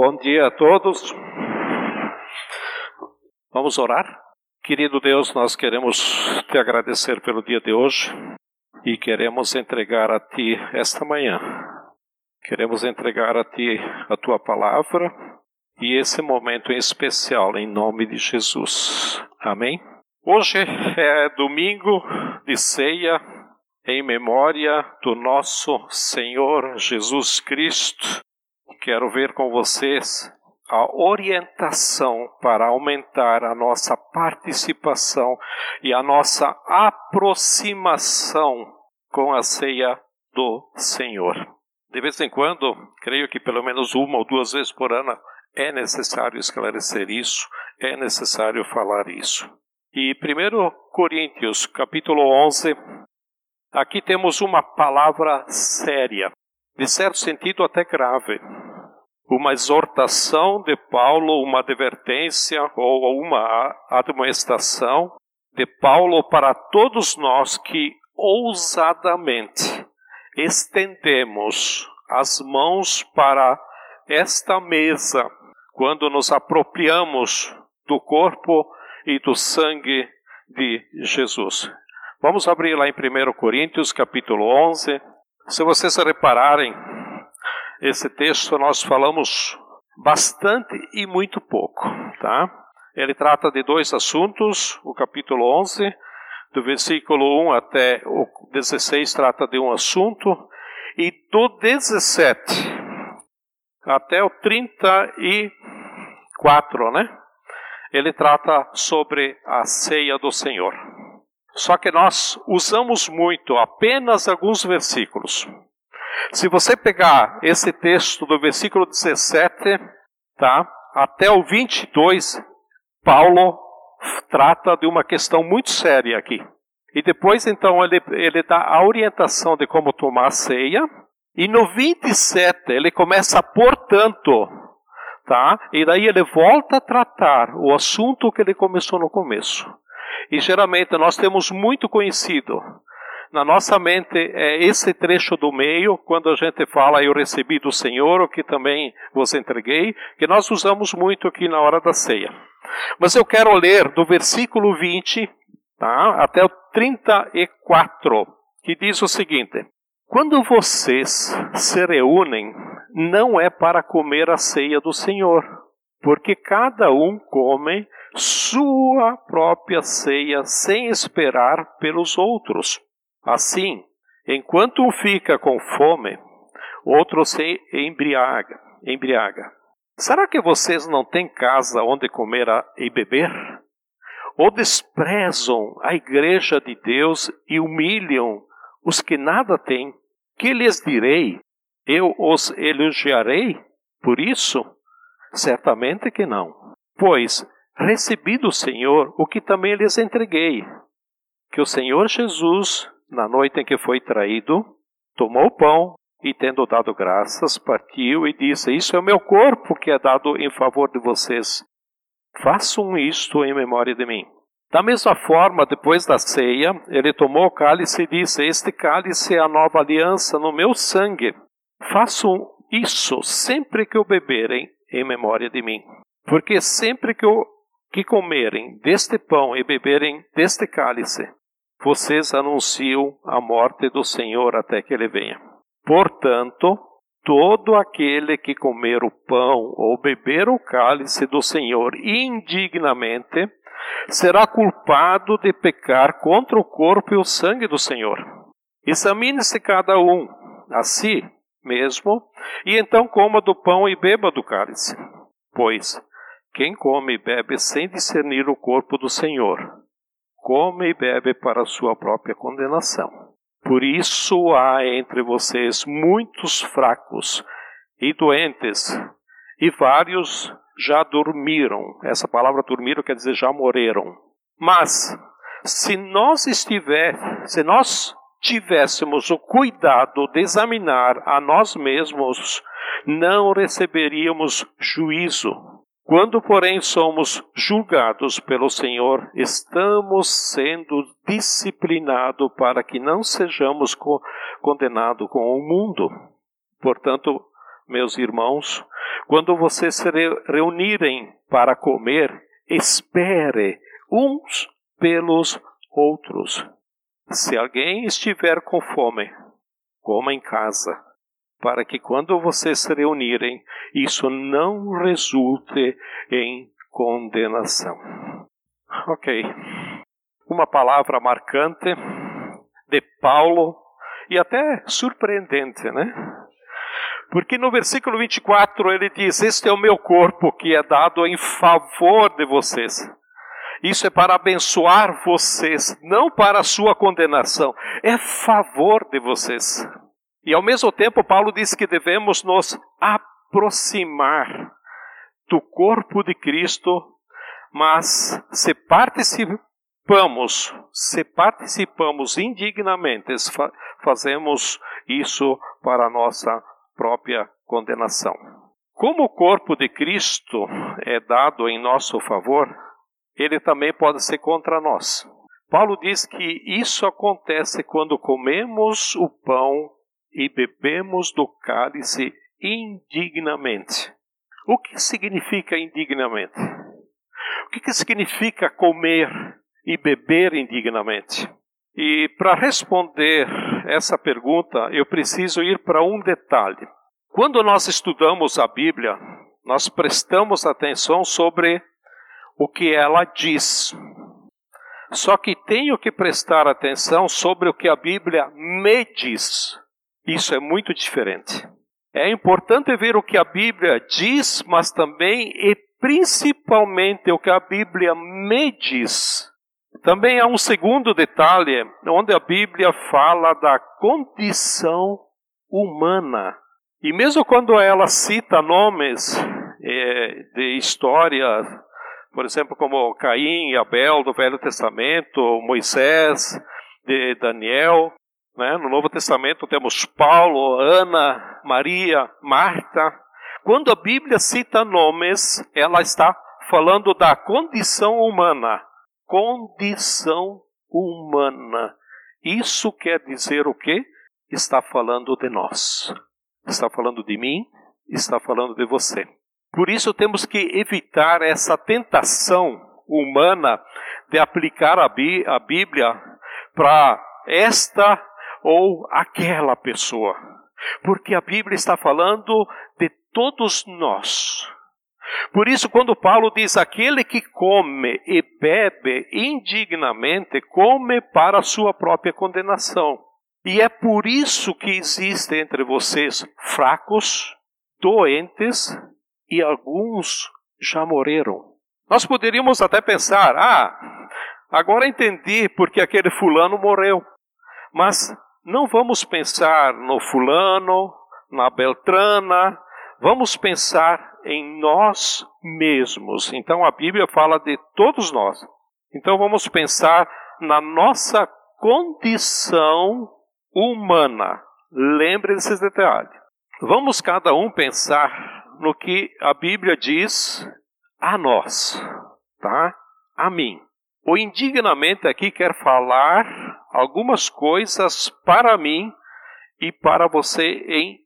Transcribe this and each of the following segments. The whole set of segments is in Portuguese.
Bom dia a todos. Vamos orar? Querido Deus, nós queremos te agradecer pelo dia de hoje e queremos entregar a Ti esta manhã. Queremos entregar a Ti a Tua palavra e esse momento em especial, em nome de Jesus. Amém? Hoje é domingo de ceia em memória do nosso Senhor Jesus Cristo quero ver com vocês a orientação para aumentar a nossa participação e a nossa aproximação com a ceia do Senhor. De vez em quando, creio que pelo menos uma ou duas vezes por ano é necessário esclarecer isso, é necessário falar isso. E 1 Coríntios, capítulo 11, aqui temos uma palavra séria, de certo sentido até grave uma exortação de Paulo, uma advertência ou uma admoestação de Paulo para todos nós que ousadamente estendemos as mãos para esta mesa quando nos apropriamos do corpo e do sangue de Jesus. Vamos abrir lá em 1 Coríntios, capítulo 11. Se vocês repararem, esse texto nós falamos bastante e muito pouco, tá? Ele trata de dois assuntos, o capítulo 11, do versículo 1 até o 16 trata de um assunto, e do 17 até o 34, né? Ele trata sobre a ceia do Senhor. Só que nós usamos muito apenas alguns versículos. Se você pegar esse texto do versículo 17, tá, até o 22, Paulo trata de uma questão muito séria aqui. E depois, então, ele, ele dá a orientação de como tomar a ceia. E no 27, ele começa, portanto, tá? E daí ele volta a tratar o assunto que ele começou no começo. E geralmente nós temos muito conhecido na nossa mente é esse trecho do meio, quando a gente fala eu recebi do Senhor, o que também vos entreguei, que nós usamos muito aqui na hora da ceia. Mas eu quero ler do versículo 20 tá, até o 34, que diz o seguinte: Quando vocês se reúnem, não é para comer a ceia do Senhor, porque cada um come sua própria ceia sem esperar pelos outros. Assim, enquanto um fica com fome, outro se embriaga. embriaga. Será que vocês não têm casa onde comer e beber? Ou desprezam a igreja de Deus e humilham os que nada têm? Que lhes direi? Eu os elogiarei? Por isso? Certamente que não. Pois recebi do Senhor o que também lhes entreguei: que o Senhor Jesus na noite em que foi traído, tomou o pão e, tendo dado graças, partiu e disse: Isso é o meu corpo que é dado em favor de vocês. Façam isto em memória de mim. Da mesma forma, depois da ceia, ele tomou o cálice e disse: Este cálice é a nova aliança no meu sangue. Façam isso sempre que o beberem em memória de mim. Porque sempre que, que comerem deste pão e beberem deste cálice, vocês anunciam a morte do Senhor até que ele venha. Portanto, todo aquele que comer o pão ou beber o cálice do Senhor indignamente será culpado de pecar contra o corpo e o sangue do Senhor. Examine-se cada um a si mesmo, e então coma do pão e beba do cálice. Pois quem come e bebe sem discernir o corpo do Senhor, come e bebe para sua própria condenação. Por isso há entre vocês muitos fracos e doentes, e vários já dormiram. Essa palavra dormiram quer dizer já morreram. Mas se nós estiver, se nós tivéssemos o cuidado de examinar a nós mesmos, não receberíamos juízo quando, porém, somos julgados pelo Senhor, estamos sendo disciplinados para que não sejamos co condenados com o mundo. Portanto, meus irmãos, quando vocês se reunirem para comer, espere uns pelos outros. Se alguém estiver com fome, coma em casa, para que quando vocês se reunirem, isso não resulte em condenação. Ok. Uma palavra marcante de Paulo e até surpreendente, né? Porque no versículo 24 ele diz: Este é o meu corpo que é dado em favor de vocês. Isso é para abençoar vocês, não para a sua condenação. É favor de vocês. E ao mesmo tempo, Paulo diz que devemos nos aproximar do corpo de Cristo, mas se participamos, se participamos indignamente, fazemos isso para a nossa própria condenação. Como o corpo de Cristo é dado em nosso favor, ele também pode ser contra nós. Paulo diz que isso acontece quando comemos o pão e bebemos do cálice indignamente. O que significa indignamente? O que significa comer e beber indignamente? E para responder essa pergunta, eu preciso ir para um detalhe. Quando nós estudamos a Bíblia, nós prestamos atenção sobre o que ela diz. Só que tenho que prestar atenção sobre o que a Bíblia me diz. Isso é muito diferente. É importante ver o que a Bíblia diz, mas também e principalmente o que a Bíblia me diz. Também há um segundo detalhe, onde a Bíblia fala da condição humana. E mesmo quando ela cita nomes é, de história por exemplo, como Caim e Abel do Velho Testamento, Moisés, de Daniel. Né? No Novo Testamento temos Paulo, Ana, Maria, Marta. Quando a Bíblia cita nomes, ela está falando da condição humana. Condição humana. Isso quer dizer o quê? Está falando de nós. Está falando de mim, está falando de você. Por isso temos que evitar essa tentação humana de aplicar a, Bí a Bíblia para esta ou aquela pessoa. Porque a Bíblia está falando de todos nós. Por isso, quando Paulo diz: aquele que come e bebe indignamente, come para a sua própria condenação. E é por isso que existe entre vocês fracos, doentes e alguns já morreram. Nós poderíamos até pensar: ah, agora entendi porque aquele fulano morreu. Mas não vamos pensar no fulano, na Beltrana, vamos pensar em nós mesmos. Então a Bíblia fala de todos nós. Então vamos pensar na nossa condição humana. Lembre desses detalhes. Vamos cada um pensar no que a Bíblia diz a nós, tá? A mim. O indignamente aqui quer falar algumas coisas para mim e para você em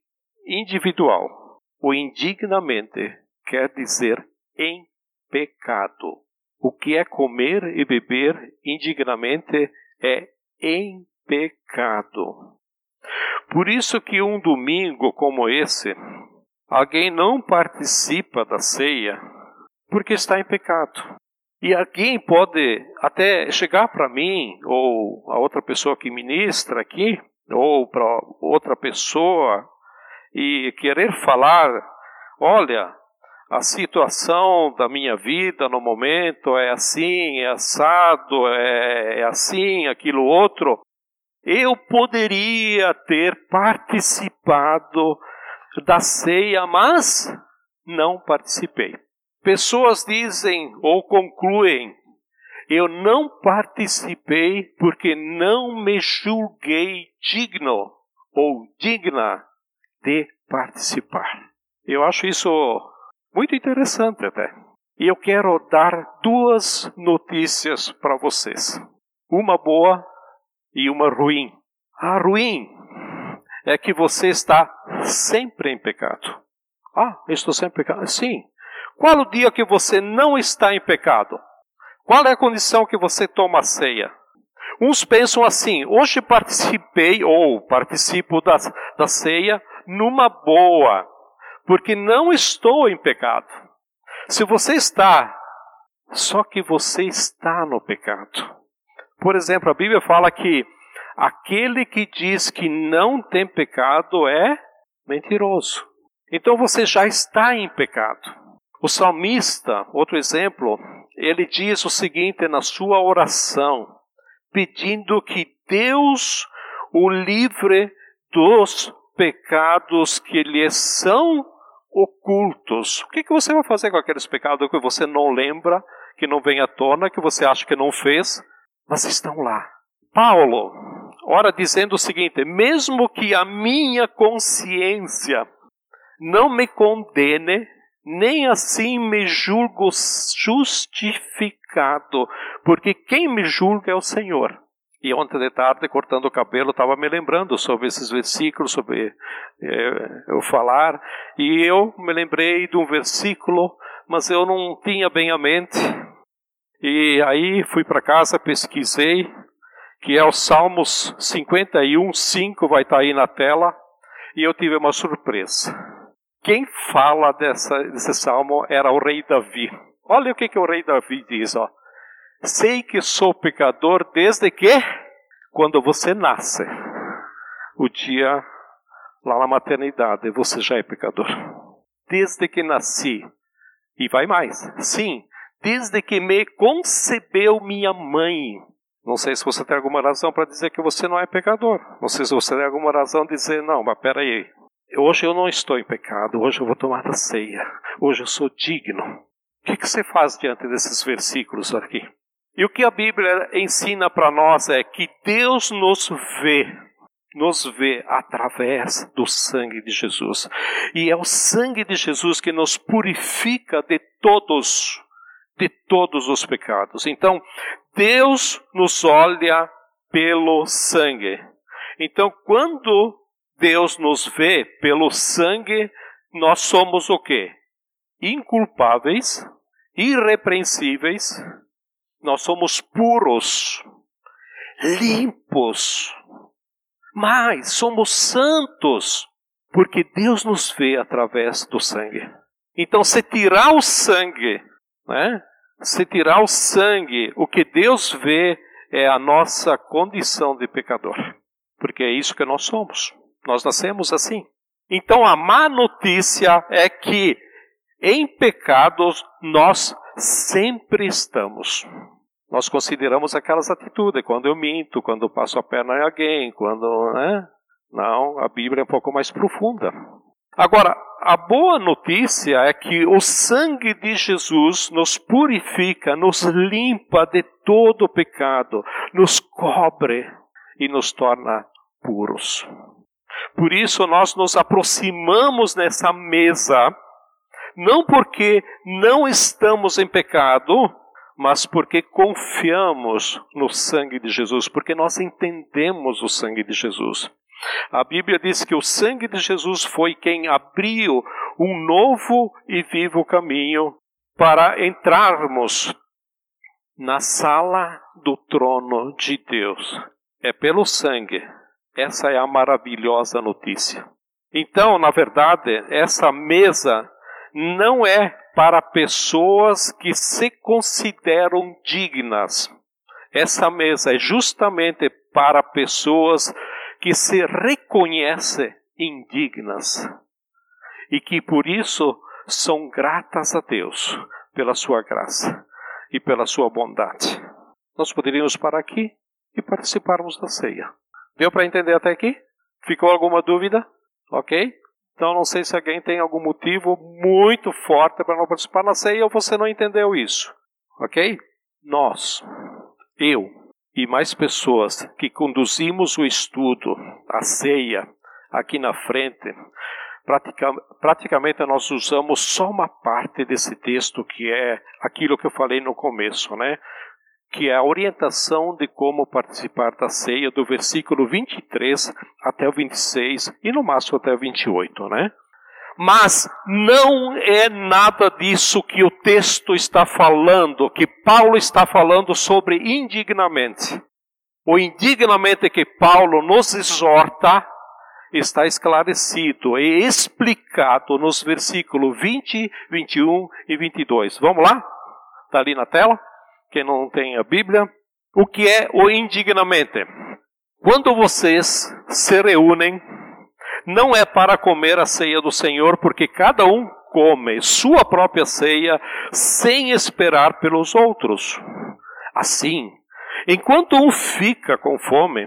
individual. O indignamente quer dizer em pecado. O que é comer e beber indignamente é em pecado. Por isso que um domingo como esse Alguém não participa da ceia porque está em pecado. E alguém pode até chegar para mim, ou a outra pessoa que ministra aqui, ou para outra pessoa, e querer falar: olha, a situação da minha vida no momento é assim, é assado, é, é assim, aquilo outro. Eu poderia ter participado da ceia, mas não participei. Pessoas dizem ou concluem: eu não participei porque não me julguei digno ou digna de participar. Eu acho isso muito interessante até. E eu quero dar duas notícias para vocês: uma boa e uma ruim. A ruim é que você está sempre em pecado. Ah, estou sem pecado. Sim. Qual o dia que você não está em pecado? Qual é a condição que você toma a ceia? Uns pensam assim: hoje participei ou participo da, da ceia numa boa, porque não estou em pecado. Se você está, só que você está no pecado. Por exemplo, a Bíblia fala que aquele que diz que não tem pecado é mentiroso. Então você já está em pecado. O salmista, outro exemplo, ele diz o seguinte na sua oração, pedindo que Deus o livre dos pecados que lhe são ocultos. O que, que você vai fazer com aqueles pecados que você não lembra, que não vem à tona, que você acha que não fez, mas estão lá? Paulo, ora dizendo o seguinte: mesmo que a minha consciência não me condene, nem assim me julgo justificado, porque quem me julga é o Senhor. E ontem de tarde, cortando o cabelo, estava me lembrando sobre esses versículos, sobre é, eu falar, e eu me lembrei de um versículo, mas eu não tinha bem a mente. E aí fui para casa, pesquisei, que é o Salmos 51, 5, vai estar tá aí na tela, e eu tive uma surpresa. Quem fala dessa, desse salmo era o rei Davi. Olha o que, que o rei Davi diz, ó. Sei que sou pecador desde que quando você nasce. O dia lá na maternidade, você já é pecador. Desde que nasci. E vai mais. Sim, desde que me concebeu minha mãe. Não sei se você tem alguma razão para dizer que você não é pecador. Não sei se você tem alguma razão de dizer, não, mas peraí, Hoje eu não estou em pecado, hoje eu vou tomar a ceia, hoje eu sou digno. O que, que você faz diante desses versículos aqui? E o que a Bíblia ensina para nós é que Deus nos vê, nos vê através do sangue de Jesus. E é o sangue de Jesus que nos purifica de todos, de todos os pecados. Então, Deus nos olha pelo sangue. Então, quando Deus nos vê pelo sangue, nós somos o quê? Inculpáveis, irrepreensíveis, nós somos puros, limpos, mas somos santos, porque Deus nos vê através do sangue. Então, se tirar o sangue, né? Se tirar o sangue, o que Deus vê é a nossa condição de pecador, porque é isso que nós somos. Nós nascemos assim. Então a má notícia é que em pecados nós sempre estamos. Nós consideramos aquelas atitudes, quando eu minto, quando eu passo a perna em alguém, quando. Né? Não, a Bíblia é um pouco mais profunda. Agora, a boa notícia é que o sangue de Jesus nos purifica, nos limpa de todo pecado, nos cobre e nos torna puros. Por isso nós nos aproximamos nessa mesa, não porque não estamos em pecado, mas porque confiamos no sangue de Jesus, porque nós entendemos o sangue de Jesus. A Bíblia diz que o sangue de Jesus foi quem abriu um novo e vivo caminho para entrarmos na sala do trono de Deus. É pelo sangue essa é a maravilhosa notícia. Então, na verdade, essa mesa não é para pessoas que se consideram dignas. Essa mesa é justamente para pessoas que se reconhecem indignas e que por isso são gratas a Deus pela sua graça e pela sua bondade. Nós poderíamos parar aqui e participarmos da ceia. Deu para entender até aqui? Ficou alguma dúvida? Ok? Então não sei se alguém tem algum motivo muito forte para não participar na ceia ou você não entendeu isso. Ok? Nós, eu e mais pessoas que conduzimos o estudo, a ceia, aqui na frente, praticamente nós usamos só uma parte desse texto que é aquilo que eu falei no começo, né? Que é a orientação de como participar da ceia do versículo 23 até o 26 e no máximo até o 28, né? Mas não é nada disso que o texto está falando, que Paulo está falando sobre indignamente. O indignamente que Paulo nos exorta está esclarecido e explicado nos versículos 20, 21 e 22. Vamos lá? Está ali na tela? Quem não tem a Bíblia. O que é o indignamente? Quando vocês se reúnem, não é para comer a ceia do Senhor, porque cada um come sua própria ceia sem esperar pelos outros. Assim, enquanto um fica com fome,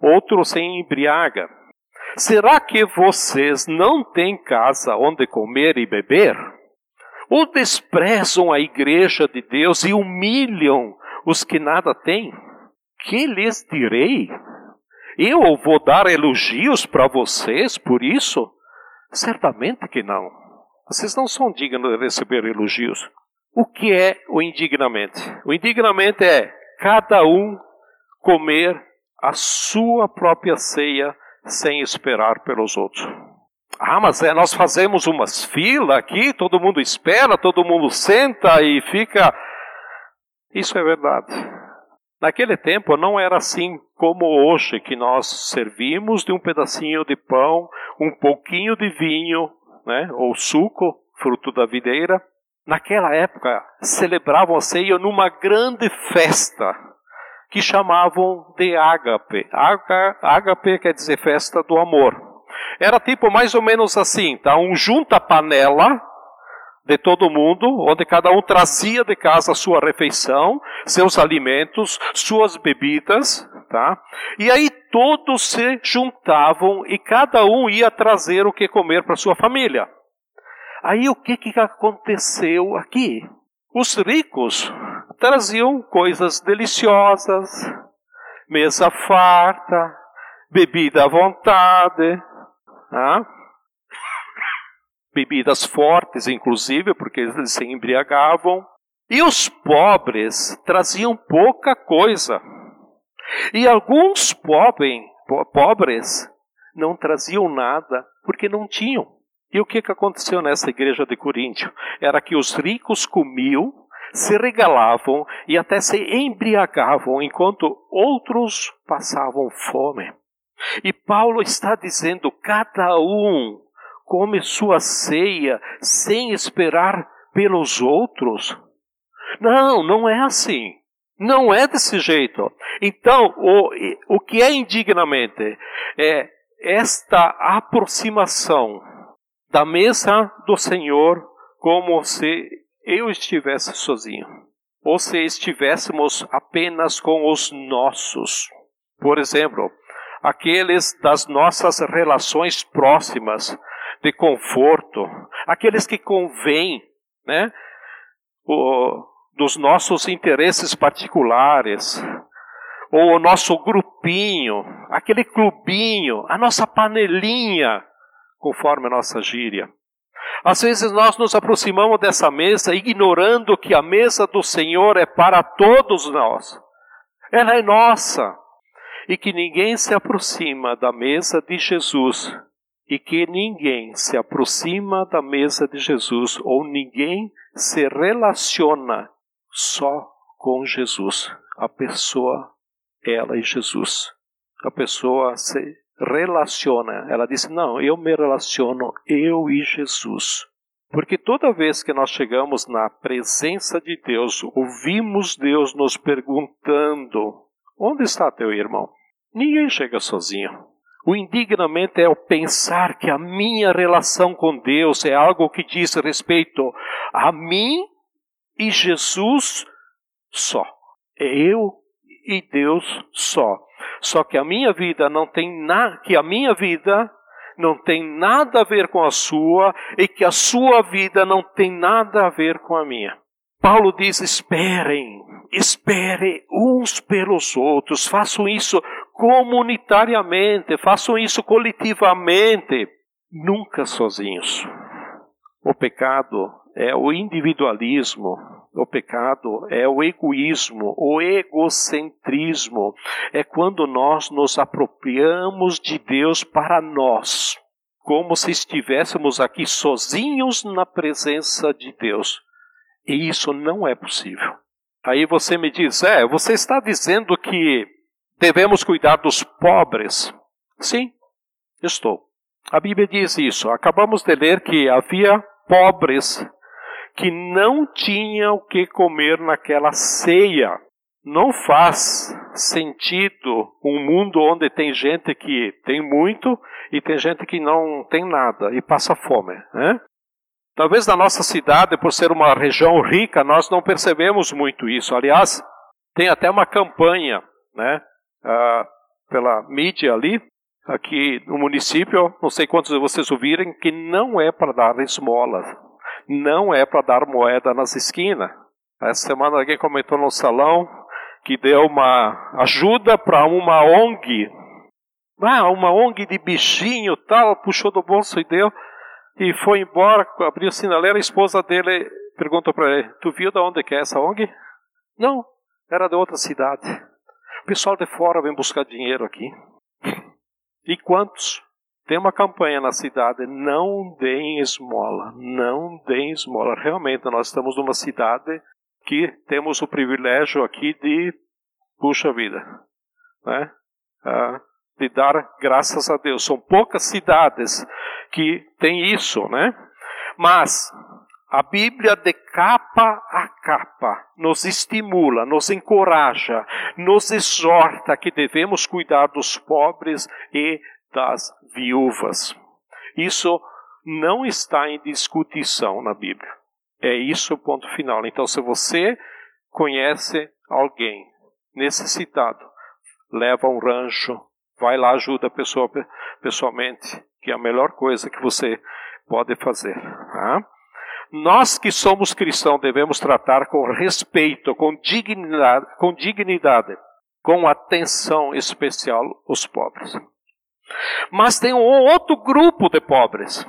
outro se embriaga. Será que vocês não têm casa onde comer e beber? Ou desprezam a igreja de Deus e humilham os que nada têm? Que lhes direi? Eu vou dar elogios para vocês por isso? Certamente que não. Vocês não são dignos de receber elogios. O que é o indignamente? O indignamente é cada um comer a sua própria ceia sem esperar pelos outros. Ah, mas é, nós fazemos umas filas aqui, todo mundo espera, todo mundo senta e fica. Isso é verdade. Naquele tempo não era assim como hoje, que nós servimos de um pedacinho de pão, um pouquinho de vinho, né, ou suco, fruto da videira. Naquela época, celebravam a ceia numa grande festa, que chamavam de ágape. Ágape quer dizer festa do amor. Era tipo mais ou menos assim, tá? Um junta-panela, de todo mundo, onde cada um trazia de casa sua refeição, seus alimentos, suas bebidas, tá? E aí todos se juntavam e cada um ia trazer o que comer para sua família. Aí o que, que aconteceu aqui? Os ricos traziam coisas deliciosas, mesa farta, bebida à vontade, tá? bebidas fortes, inclusive, porque eles se embriagavam. E os pobres traziam pouca coisa. E alguns pobres, pobres não traziam nada porque não tinham. E o que, que aconteceu nessa igreja de Coríntio? Era que os ricos comiam, se regalavam e até se embriagavam, enquanto outros passavam fome. E Paulo está dizendo: cada um come sua ceia sem esperar pelos outros? Não, não é assim. Não é desse jeito. Então, o, o que é indignamente é esta aproximação da mesa do Senhor como se eu estivesse sozinho, ou se estivéssemos apenas com os nossos. Por exemplo, aqueles das nossas relações próximas, de conforto, aqueles que convêm, né, o, dos nossos interesses particulares, ou o nosso grupinho, aquele clubinho, a nossa panelinha, conforme a nossa gíria. Às vezes nós nos aproximamos dessa mesa ignorando que a mesa do Senhor é para todos nós. Ela é nossa. E que ninguém se aproxima da mesa de Jesus e que ninguém se aproxima da mesa de Jesus ou ninguém se relaciona só com Jesus. A pessoa, ela e Jesus. A pessoa se relaciona. Ela diz: Não, eu me relaciono, eu e Jesus. Porque toda vez que nós chegamos na presença de Deus, ouvimos Deus nos perguntando: Onde está teu irmão? Ninguém chega sozinho. O indignamente é o pensar que a minha relação com Deus é algo que diz respeito a mim e Jesus só. É eu e Deus só. Só que a minha vida não tem nada, que a minha vida não tem nada a ver com a sua e que a sua vida não tem nada a ver com a minha. Paulo diz: esperem, esperem uns pelos outros, façam isso comunitariamente, façam isso coletivamente, nunca sozinhos. O pecado é o individualismo, o pecado é o egoísmo, o egocentrismo. É quando nós nos apropriamos de Deus para nós. como se estivéssemos aqui sozinhos na presença de Deus. E isso não é possível. Aí você me diz: é, você está dizendo que devemos cuidar dos pobres? Sim, estou. A Bíblia diz isso. Acabamos de ler que havia pobres que não tinham o que comer naquela ceia. Não faz sentido um mundo onde tem gente que tem muito e tem gente que não tem nada e passa fome. Né? Talvez na nossa cidade, por ser uma região rica, nós não percebemos muito isso. Aliás, tem até uma campanha né, uh, pela mídia ali, aqui no município, não sei quantos de vocês ouviram, que não é para dar esmolas, não é para dar moeda nas esquinas. Essa semana alguém comentou no salão que deu uma ajuda para uma ONG. Ah, uma ONG de bichinho tal, puxou do bolso e deu. E foi embora, abriu o sinaleiro, a esposa dele perguntou para ele, tu viu de onde que é essa ONG? Não, era de outra cidade. O pessoal de fora vem buscar dinheiro aqui. E quantos? Tem uma campanha na cidade, não deem esmola, não deem esmola. Realmente, nós estamos numa cidade que temos o privilégio aqui de, puxa vida, né? Ah, de dar graças a Deus. São poucas cidades que têm isso, né? Mas a Bíblia, de capa a capa, nos estimula, nos encoraja, nos exorta que devemos cuidar dos pobres e das viúvas. Isso não está em discussão na Bíblia. É isso o ponto final. Então, se você conhece alguém necessitado, leva um rancho, vai lá, ajuda a pessoa pessoalmente, que é a melhor coisa que você pode fazer. Tá? Nós que somos cristãos devemos tratar com respeito, com dignidade, com dignidade, com atenção especial os pobres. Mas tem um outro grupo de pobres.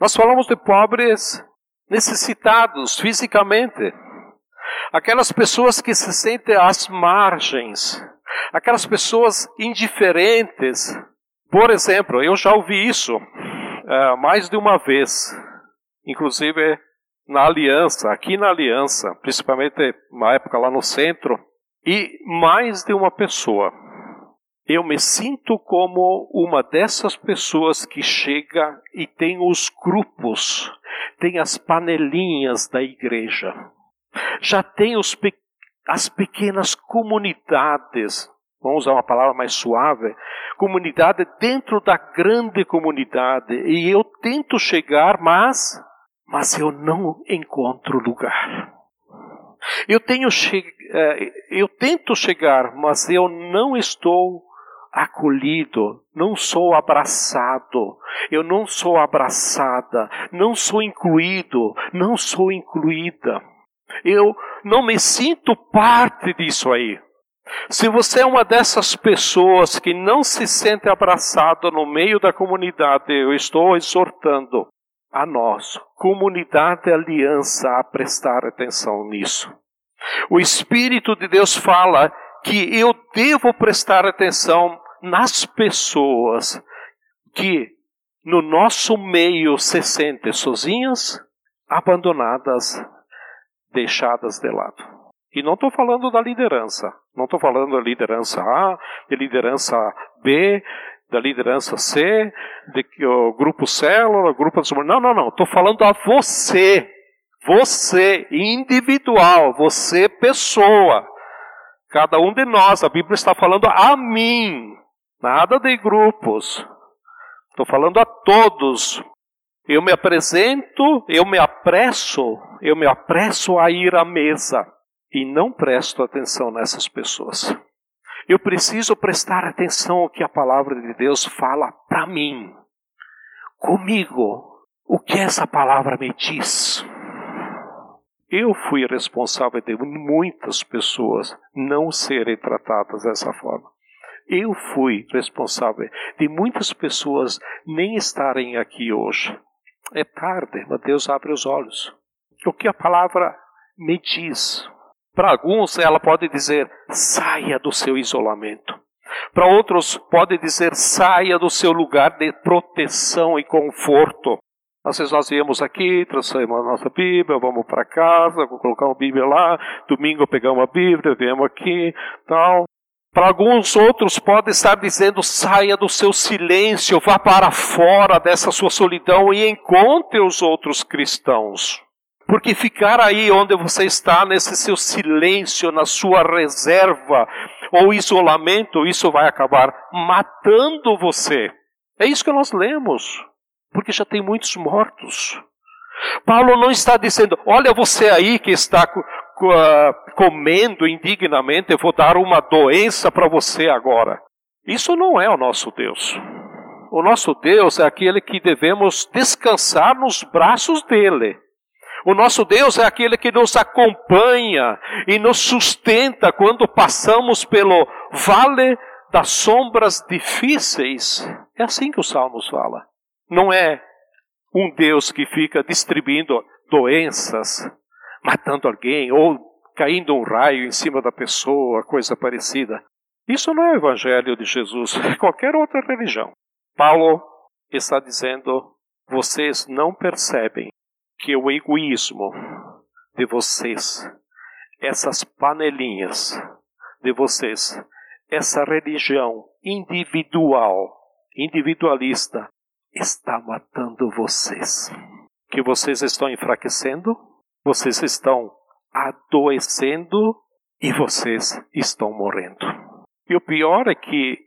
Nós falamos de pobres necessitados fisicamente. Aquelas pessoas que se sentem às margens, aquelas pessoas indiferentes. Por exemplo, eu já ouvi isso uh, mais de uma vez inclusive na aliança, aqui na aliança, principalmente na época lá no centro, e mais de uma pessoa. Eu me sinto como uma dessas pessoas que chega e tem os grupos, tem as panelinhas da igreja, já tem os, as pequenas comunidades, vamos usar uma palavra mais suave, comunidade dentro da grande comunidade, e eu tento chegar, mas mas eu não encontro lugar. Eu, tenho eh, eu tento chegar, mas eu não estou acolhido, não sou abraçado, eu não sou abraçada, não sou incluído, não sou incluída. Eu não me sinto parte disso aí. Se você é uma dessas pessoas que não se sente abraçado no meio da comunidade, eu estou exortando a nós, comunidade aliança, a prestar atenção nisso. O Espírito de Deus fala que eu devo prestar atenção nas pessoas que no nosso meio se sentem sozinhas, abandonadas, deixadas de lado. E não estou falando da liderança, não estou falando da liderança A, de liderança B, da liderança C, de, o grupo célula, grupo Não, não, não. Estou falando a você. Você, individual. Você, pessoa. Cada um de nós. A Bíblia está falando a mim. Nada de grupos. Estou falando a todos. Eu me apresento, eu me apresso, eu me apresso a ir à mesa e não presto atenção nessas pessoas. Eu preciso prestar atenção ao que a palavra de Deus fala para mim, comigo. O que essa palavra me diz? Eu fui responsável de muitas pessoas não serem tratadas dessa forma. Eu fui responsável de muitas pessoas nem estarem aqui hoje. É tarde, mas Deus abre os olhos. O que a palavra me diz? Para alguns, ela pode dizer: saia do seu isolamento. Para outros, pode dizer saia do seu lugar de proteção e conforto. Às vezes nós viemos aqui, trouxemos a nossa Bíblia, vamos para casa, vou colocar uma Bíblia lá, domingo pegar uma Bíblia, viemos aqui, tal. Para alguns outros pode estar dizendo saia do seu silêncio, vá para fora dessa sua solidão e encontre os outros cristãos. Porque ficar aí onde você está, nesse seu silêncio, na sua reserva ou isolamento, isso vai acabar matando você. É isso que nós lemos porque já tem muitos mortos. Paulo não está dizendo, olha você aí que está comendo indignamente, eu vou dar uma doença para você agora. Isso não é o nosso Deus. O nosso Deus é aquele que devemos descansar nos braços dele. O nosso Deus é aquele que nos acompanha e nos sustenta quando passamos pelo vale das sombras difíceis. É assim que o Salmos fala não é um Deus que fica distribuindo doenças, matando alguém ou caindo um raio em cima da pessoa, coisa parecida. Isso não é o evangelho de Jesus, é qualquer outra religião. Paulo está dizendo: vocês não percebem que o egoísmo de vocês, essas panelinhas de vocês, essa religião individual, individualista, está matando vocês. Que vocês estão enfraquecendo, vocês estão adoecendo e vocês estão morrendo. E o pior é que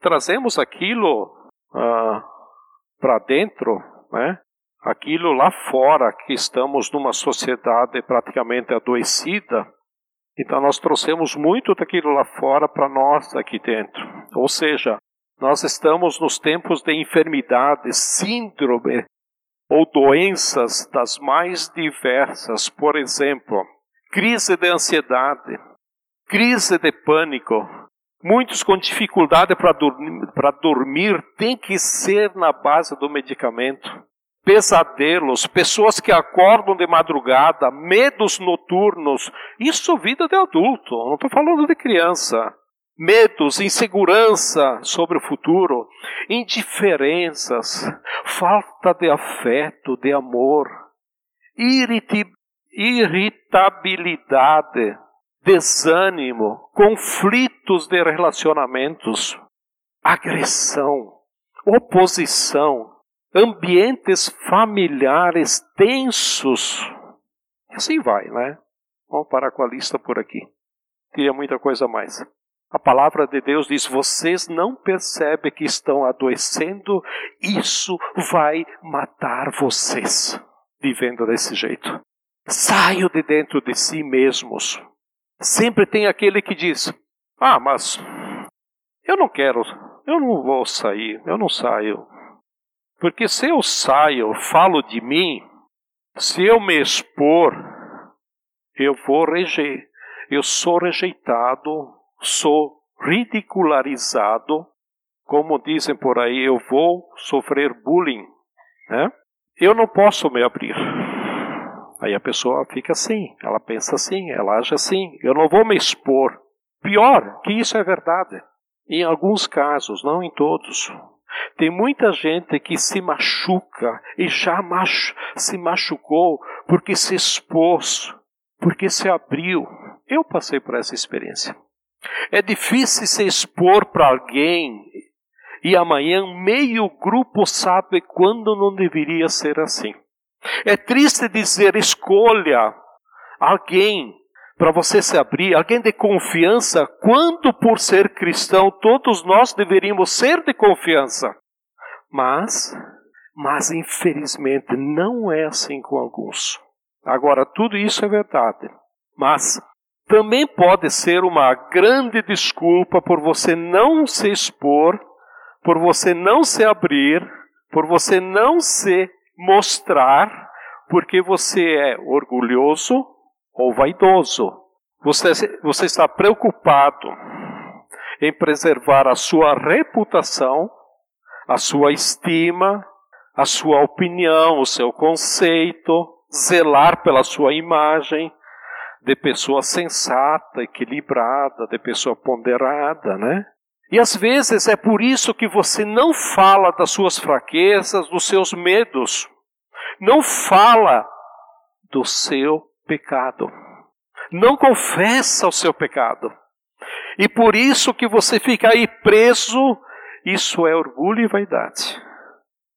trazemos aquilo ah, para dentro, né? aquilo lá fora, que estamos numa sociedade praticamente adoecida, então nós trouxemos muito daquilo lá fora para nós aqui dentro. Ou seja, nós estamos nos tempos de enfermidade, síndrome ou doenças das mais diversas, por exemplo, crise de ansiedade, crise de pânico. Muitos com dificuldade para dormir, dormir tem que ser na base do medicamento. Pesadelos, pessoas que acordam de madrugada, medos noturnos. Isso vida de adulto, não estou falando de criança medos, insegurança sobre o futuro, indiferenças, falta de afeto, de amor, irritabilidade, desânimo, conflitos de relacionamentos, agressão, oposição, ambientes familiares tensos. Assim vai, né? Vamos parar com a lista por aqui. Teria muita coisa mais. A palavra de Deus diz: vocês não percebem que estão adoecendo, isso vai matar vocês, vivendo desse jeito. Saiam de dentro de si mesmos. Sempre tem aquele que diz: Ah, mas eu não quero, eu não vou sair, eu não saio. Porque se eu saio, falo de mim, se eu me expor, eu vou reger, eu sou rejeitado sou ridicularizado, como dizem por aí, eu vou sofrer bullying, né? Eu não posso me abrir. Aí a pessoa fica assim, ela pensa assim, ela age assim, eu não vou me expor. Pior, que isso é verdade. Em alguns casos, não em todos. Tem muita gente que se machuca e já machu se machucou porque se expôs, porque se abriu. Eu passei por essa experiência. É difícil se expor para alguém e amanhã meio grupo sabe quando não deveria ser assim. É triste dizer escolha alguém para você se abrir, alguém de confiança, quando por ser cristão todos nós deveríamos ser de confiança. Mas, mas infelizmente não é assim com alguns. Agora, tudo isso é verdade. Mas também pode ser uma grande desculpa por você não se expor, por você não se abrir, por você não se mostrar, porque você é orgulhoso ou vaidoso. Você, você está preocupado em preservar a sua reputação, a sua estima, a sua opinião, o seu conceito, zelar pela sua imagem, de pessoa sensata, equilibrada, de pessoa ponderada, né? E às vezes é por isso que você não fala das suas fraquezas, dos seus medos. Não fala do seu pecado. Não confessa o seu pecado. E por isso que você fica aí preso, isso é orgulho e vaidade.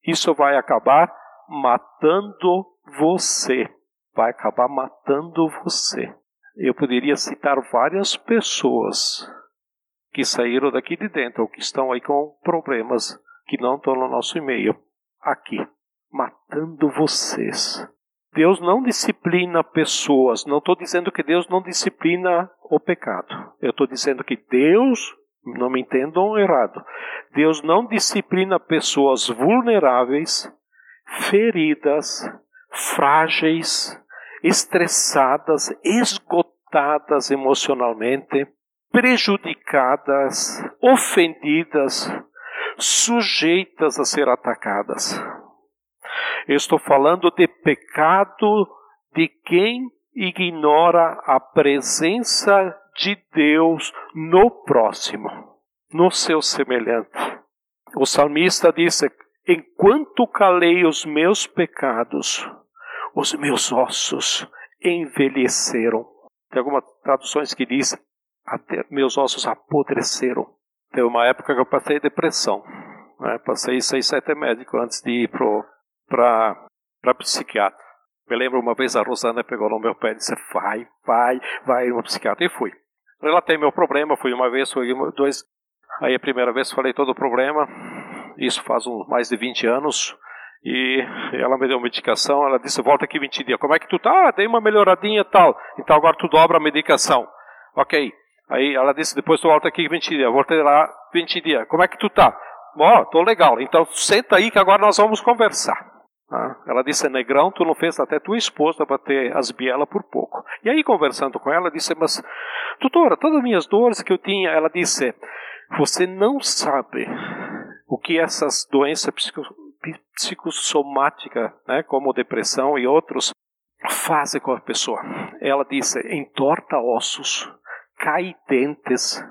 Isso vai acabar matando você. Vai acabar matando você. Eu poderia citar várias pessoas que saíram daqui de dentro ou que estão aí com problemas que não estão no nosso e-mail aqui, matando vocês. Deus não disciplina pessoas. Não estou dizendo que Deus não disciplina o pecado. Eu estou dizendo que Deus, não me entendam errado, Deus não disciplina pessoas vulneráveis, feridas, frágeis, estressadas, esgotadas emocionalmente, prejudicadas, ofendidas, sujeitas a ser atacadas. Estou falando de pecado de quem ignora a presença de Deus no próximo, no seu semelhante. O salmista disse: Enquanto calei os meus pecados, os meus ossos envelheceram. Tem algumas traduções que diz: até meus ossos apodreceram. Teve uma época que eu passei depressão. Né? Passei seis, sete médicos antes de ir para psiquiatra. Me lembro uma vez a Rosana pegou no meu pé e disse: Vai, vai, vai no psiquiatra. E fui. Relatei meu problema, fui uma vez, fui dois. Aí a primeira vez falei todo o problema. Isso faz um, mais de 20 anos. E ela me deu medicação. Ela disse: Volta aqui 20 dias. Como é que tu tá? Ah, dei uma melhoradinha e tal. Então agora tu dobra a medicação. Ok. Aí ela disse, depois tu volta aqui 20 dias. Voltei lá 20 dias. Como é que tu tá? Ó, oh, tô legal. Então senta aí que agora nós vamos conversar. Ah, ela disse, negrão, tu não fez até tua esposa bater as bielas por pouco. E aí, conversando com ela, disse, mas, doutora, todas as minhas dores que eu tinha, ela disse, você não sabe o que essas doenças psicossomáticas, né, como depressão e outros, fazem com a pessoa. Ela disse, entorta ossos, cai dentes,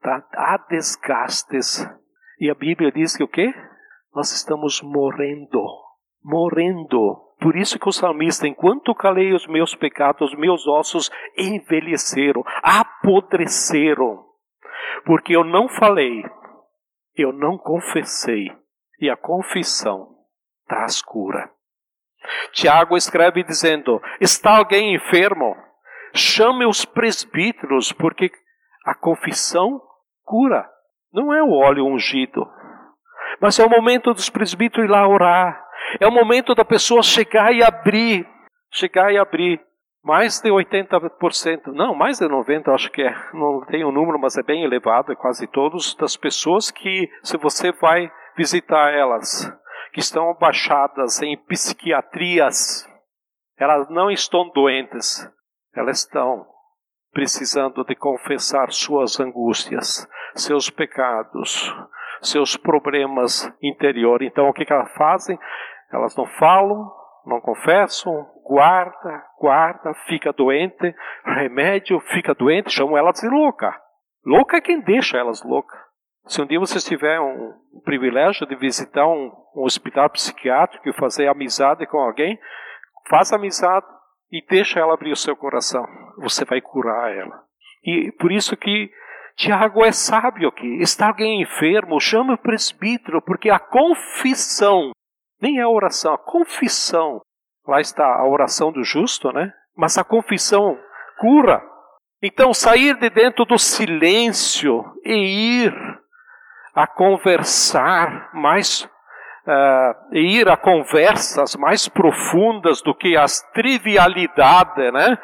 tá? há desgastes. E a Bíblia diz que o quê? Nós estamos morrendo, morrendo. Por isso que o salmista, enquanto calei os meus pecados, meus ossos envelheceram, apodreceram. Porque eu não falei, eu não confessei, e a confissão traz cura. Tiago escreve dizendo: Está alguém enfermo? Chame os presbíteros, porque a confissão cura. Não é o óleo ungido, mas é o momento dos presbíteros ir lá orar. É o momento da pessoa chegar e abrir, chegar e abrir. Mais de 80%, não, mais de 90%, acho que é, não tenho o um número, mas é bem elevado, é quase todos, das pessoas que, se você vai visitar elas, que estão baixadas em psiquiatrias, elas não estão doentes, elas estão precisando de confessar suas angústias, seus pecados, seus problemas interiores. Então, o que, que elas fazem? Elas não falam, não confessam, guarda, guarda, fica doente, remédio, fica doente, chamam elas de louca. Louca é quem deixa elas loucas. Se um dia você tiver um, privilégio de visitar um, um hospital psiquiátrico e fazer amizade com alguém, faça amizade, e deixa ela abrir o seu coração. Você vai curar ela. E por isso que Tiago é sábio aqui. Está alguém enfermo, chama o presbítero, porque a confissão, nem é a oração, a confissão, lá está a oração do justo, né? Mas a confissão cura. Então, sair de dentro do silêncio e ir a conversar mais uh, ir a conversas mais profundas do que as trivialidades, né?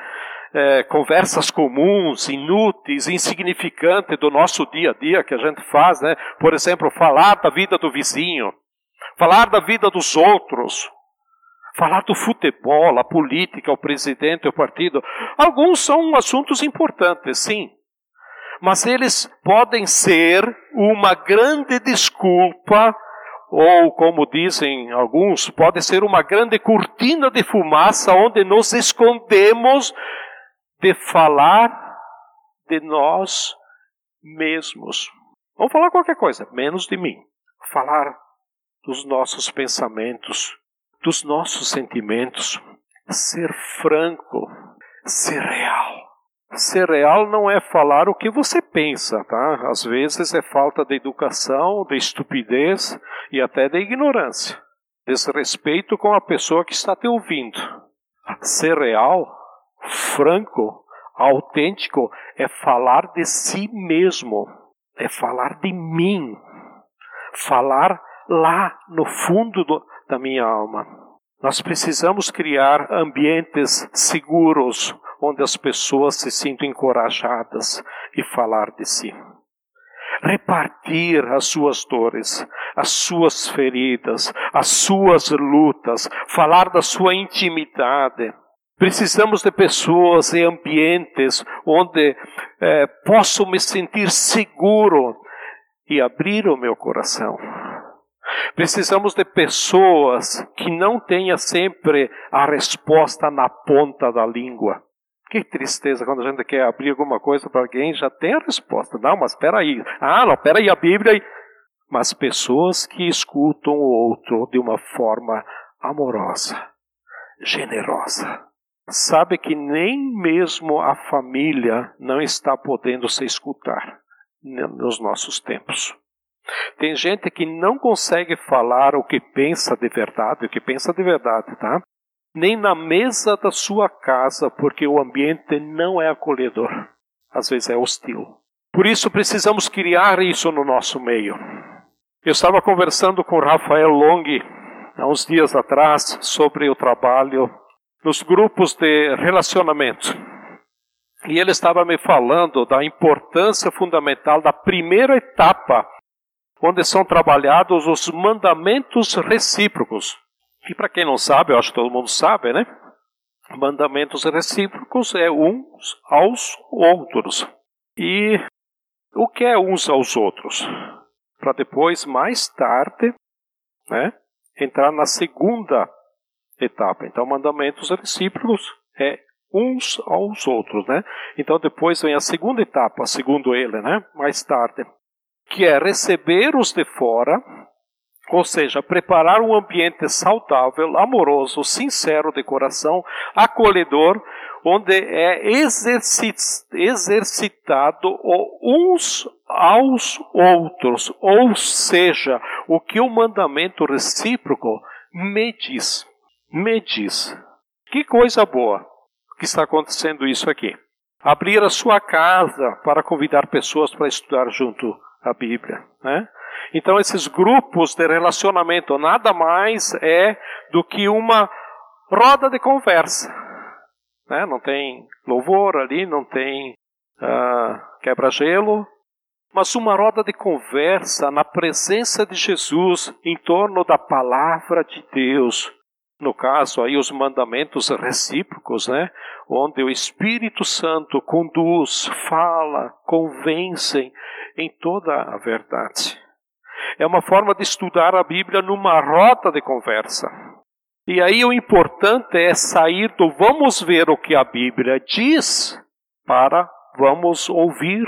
É, conversas comuns, inúteis, insignificantes do nosso dia a dia que a gente faz, né? Por exemplo, falar da vida do vizinho, falar da vida dos outros, falar do futebol, a política, o presidente, o partido. Alguns são assuntos importantes, sim, mas eles podem ser uma grande desculpa ou como dizem alguns, pode ser uma grande cortina de fumaça onde nos escondemos de falar de nós mesmos. Vamos falar qualquer coisa, menos de mim. Falar dos nossos pensamentos, dos nossos sentimentos. Ser franco, ser real. Ser real não é falar o que você pensa, tá? Às vezes é falta de educação, de estupidez e até de ignorância. Desrespeito com a pessoa que está te ouvindo. Ser real, franco, autêntico é falar de si mesmo, é falar de mim, falar lá no fundo do, da minha alma. Nós precisamos criar ambientes seguros onde as pessoas se sintam encorajadas e falar de si. Repartir as suas dores, as suas feridas, as suas lutas, falar da sua intimidade. Precisamos de pessoas e ambientes onde é, posso me sentir seguro e abrir o meu coração. Precisamos de pessoas que não tenham sempre a resposta na ponta da língua. Que tristeza quando a gente quer abrir alguma coisa para alguém já tem a resposta. Não, mas espera aí. Ah, não, espera aí a Bíblia. Mas pessoas que escutam o outro de uma forma amorosa, generosa. Sabe que nem mesmo a família não está podendo se escutar nos nossos tempos. Tem gente que não consegue falar o que pensa de verdade, o que pensa de verdade, tá? Nem na mesa da sua casa, porque o ambiente não é acolhedor. Às vezes é hostil. Por isso precisamos criar isso no nosso meio. Eu estava conversando com Rafael Long há uns dias atrás sobre o trabalho nos grupos de relacionamento. E ele estava me falando da importância fundamental da primeira etapa onde são trabalhados os mandamentos recíprocos. E para quem não sabe, eu acho que todo mundo sabe, né? Mandamentos recíprocos é uns aos outros. E o que é uns aos outros? Para depois, mais tarde, né, entrar na segunda etapa. Então, mandamentos recíprocos é uns aos outros, né? Então, depois vem a segunda etapa, segundo ele, né? Mais tarde que é receber os de fora, ou seja, preparar um ambiente saudável, amoroso, sincero de coração, acolhedor, onde é exercitado uns aos outros, ou seja, o que o mandamento recíproco me diz. Me diz. Que coisa boa que está acontecendo isso aqui. Abrir a sua casa para convidar pessoas para estudar junto a Bíblia. Né? Então, esses grupos de relacionamento nada mais é do que uma roda de conversa. Né? Não tem louvor ali, não tem uh, quebra-gelo, mas uma roda de conversa na presença de Jesus em torno da palavra de Deus. No caso aí os mandamentos recíprocos, né? Onde o Espírito Santo conduz, fala, convence em toda a verdade. É uma forma de estudar a Bíblia numa rota de conversa. E aí o importante é sair do vamos ver o que a Bíblia diz para vamos ouvir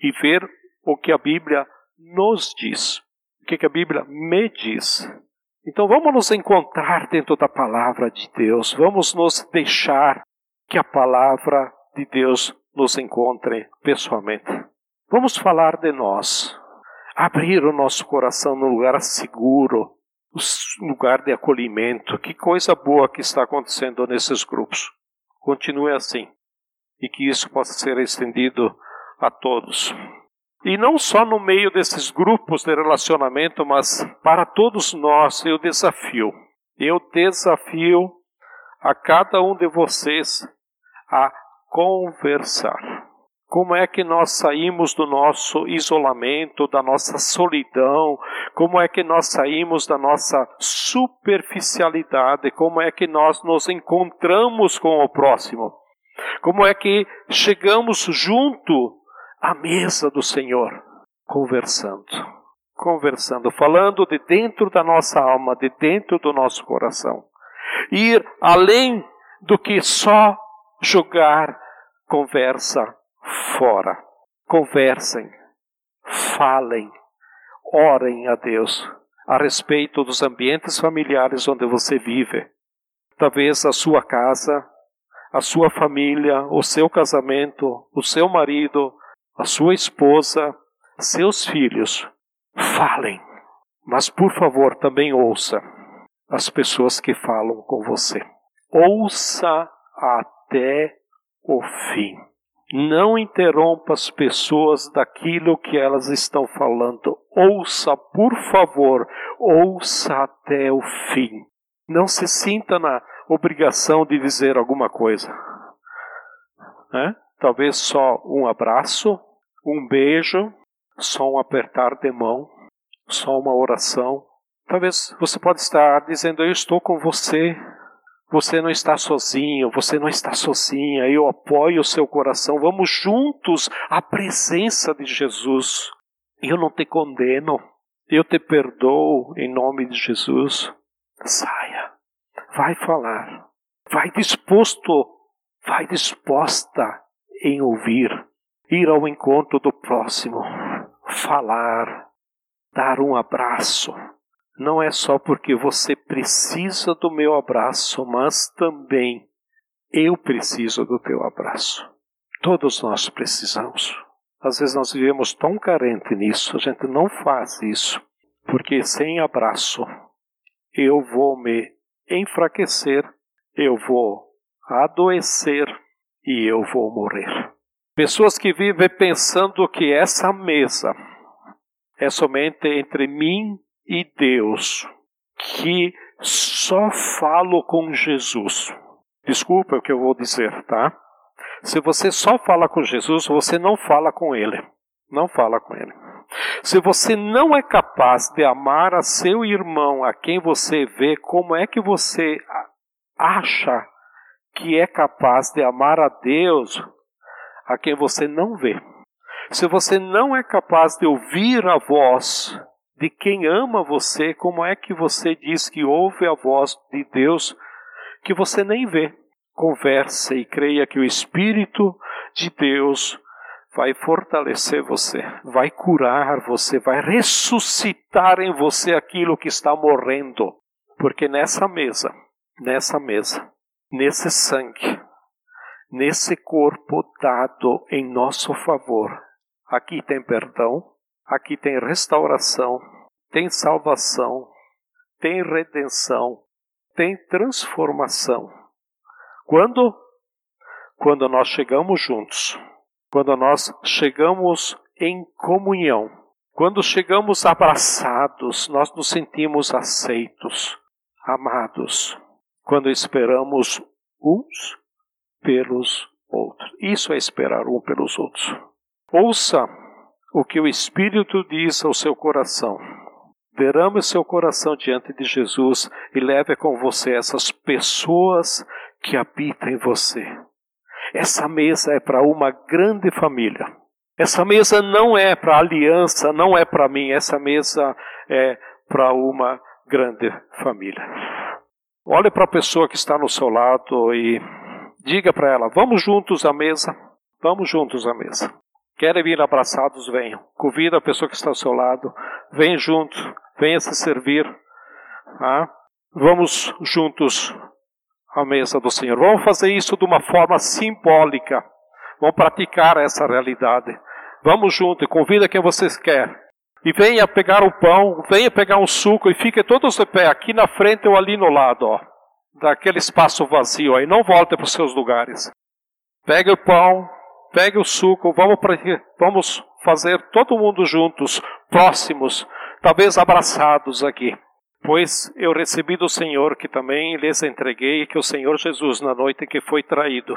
e ver o que a Bíblia nos diz. O que a Bíblia me diz. Então vamos nos encontrar dentro da palavra de Deus. Vamos nos deixar que a palavra de Deus nos encontre pessoalmente. Vamos falar de nós, abrir o nosso coração no lugar seguro, lugar de acolhimento. Que coisa boa que está acontecendo nesses grupos. Continue assim e que isso possa ser estendido a todos. E não só no meio desses grupos de relacionamento, mas para todos nós eu desafio. Eu desafio a cada um de vocês a conversar. Como é que nós saímos do nosso isolamento, da nossa solidão? Como é que nós saímos da nossa superficialidade? Como é que nós nos encontramos com o próximo? Como é que chegamos junto à mesa do Senhor, conversando, conversando, falando de dentro da nossa alma, de dentro do nosso coração. Ir além do que só jogar conversa fora. Conversem, falem, orem a Deus a respeito dos ambientes familiares onde você vive. Talvez a sua casa, a sua família, o seu casamento, o seu marido, a sua esposa, seus filhos. Falem, mas por favor também ouça as pessoas que falam com você. Ouça até o fim. Não interrompa as pessoas daquilo que elas estão falando. Ouça, por favor, ouça até o fim. Não se sinta na obrigação de dizer alguma coisa. Né? Talvez só um abraço, um beijo, só um apertar de mão, só uma oração. Talvez você pode estar dizendo: Eu estou com você, você não está sozinho, você não está sozinha. Eu apoio o seu coração. Vamos juntos à presença de Jesus. Eu não te condeno. Eu te perdoo em nome de Jesus. Saia. Vai falar. Vai disposto. Vai disposta em ouvir. Ir ao encontro do próximo. Falar. Dar um abraço não é só porque você precisa do meu abraço, mas também eu preciso do teu abraço. Todos nós precisamos. Às vezes nós vivemos tão carente nisso, a gente não faz isso, porque sem abraço eu vou me enfraquecer, eu vou adoecer e eu vou morrer. Pessoas que vivem pensando que essa mesa é somente entre mim e Deus que só falo com Jesus. Desculpa o que eu vou dizer, tá? Se você só fala com Jesus, você não fala com Ele. Não fala com Ele. Se você não é capaz de amar a seu irmão, a quem você vê, como é que você acha que é capaz de amar a Deus a quem você não vê? Se você não é capaz de ouvir a voz de quem ama você, como é que você diz que ouve a voz de Deus que você nem vê? Converse e creia que o Espírito de Deus vai fortalecer você, vai curar você, vai ressuscitar em você aquilo que está morrendo. Porque nessa mesa, nessa mesa, nesse sangue, nesse corpo dado em nosso favor, aqui tem perdão, Aqui tem restauração, tem salvação, tem redenção, tem transformação. Quando? Quando nós chegamos juntos, quando nós chegamos em comunhão, quando chegamos abraçados, nós nos sentimos aceitos, amados, quando esperamos uns pelos outros. Isso é esperar um pelos outros. Ouça o que o Espírito diz ao seu coração. Derrame seu coração diante de Jesus e leve com você essas pessoas que habitam em você. Essa mesa é para uma grande família. Essa mesa não é para aliança, não é para mim. Essa mesa é para uma grande família. Olhe para a pessoa que está no seu lado e diga para ela: vamos juntos à mesa. Vamos juntos à mesa. Querem vir abraçados, venham. Convida a pessoa que está ao seu lado. Vem junto. Venha se servir. Ah, vamos juntos à mesa do Senhor. Vamos fazer isso de uma forma simbólica. Vamos praticar essa realidade. Vamos junto. Convida quem vocês querem. E venha pegar o pão, venha pegar um suco e fiquem todos de pé, aqui na frente ou ali no lado, ó, daquele espaço vazio aí. Não volte para os seus lugares. Pegue o pão, pegue o suco, vamos, pra, vamos fazer todo mundo juntos, próximos, talvez abraçados aqui. Pois eu recebi do Senhor que também lhes entreguei que o Senhor Jesus, na noite que foi traído,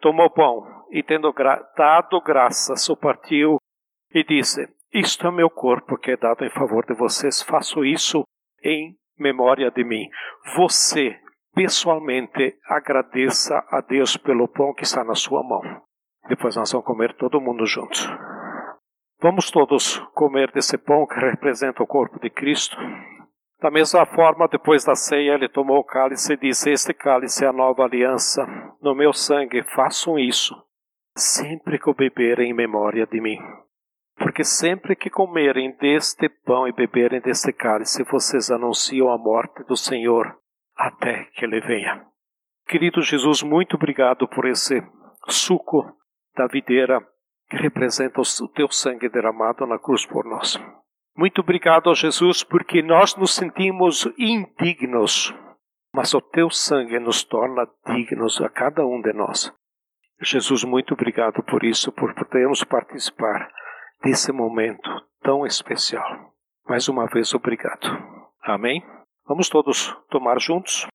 tomou pão e, tendo gra dado graças, o partiu e disse: Isto é meu corpo que é dado em favor de vocês, faço isso em memória de mim. Você, pessoalmente, agradeça a Deus pelo pão que está na sua mão. Depois nós vamos comer todo mundo juntos. Vamos todos comer desse pão que representa o corpo de Cristo. Da mesma forma, depois da ceia, ele tomou o cálice e disse: Este cálice é a nova aliança. No meu sangue, façam isso, sempre que o beberem em memória de mim. porque sempre que comerem deste pão e beberem deste cálice, vocês anunciam a morte do Senhor até que ele venha. Querido Jesus, muito obrigado por esse suco da videira que representa o teu sangue derramado na cruz por nós. Muito obrigado, Jesus, porque nós nos sentimos indignos, mas o teu sangue nos torna dignos a cada um de nós. Jesus, muito obrigado por isso, por podermos participar desse momento tão especial. Mais uma vez, obrigado. Amém? Vamos todos tomar juntos.